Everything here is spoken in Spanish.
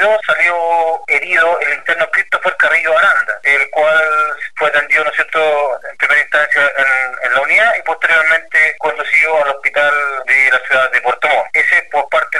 2022 salió herido el interno Christopher Carrillo Aranda, el cual fue atendido, ¿no es cierto?, en primera instancia en, la unidad y posteriormente conducido al hospital de la ciudad de Puerto Montt. Ese por parte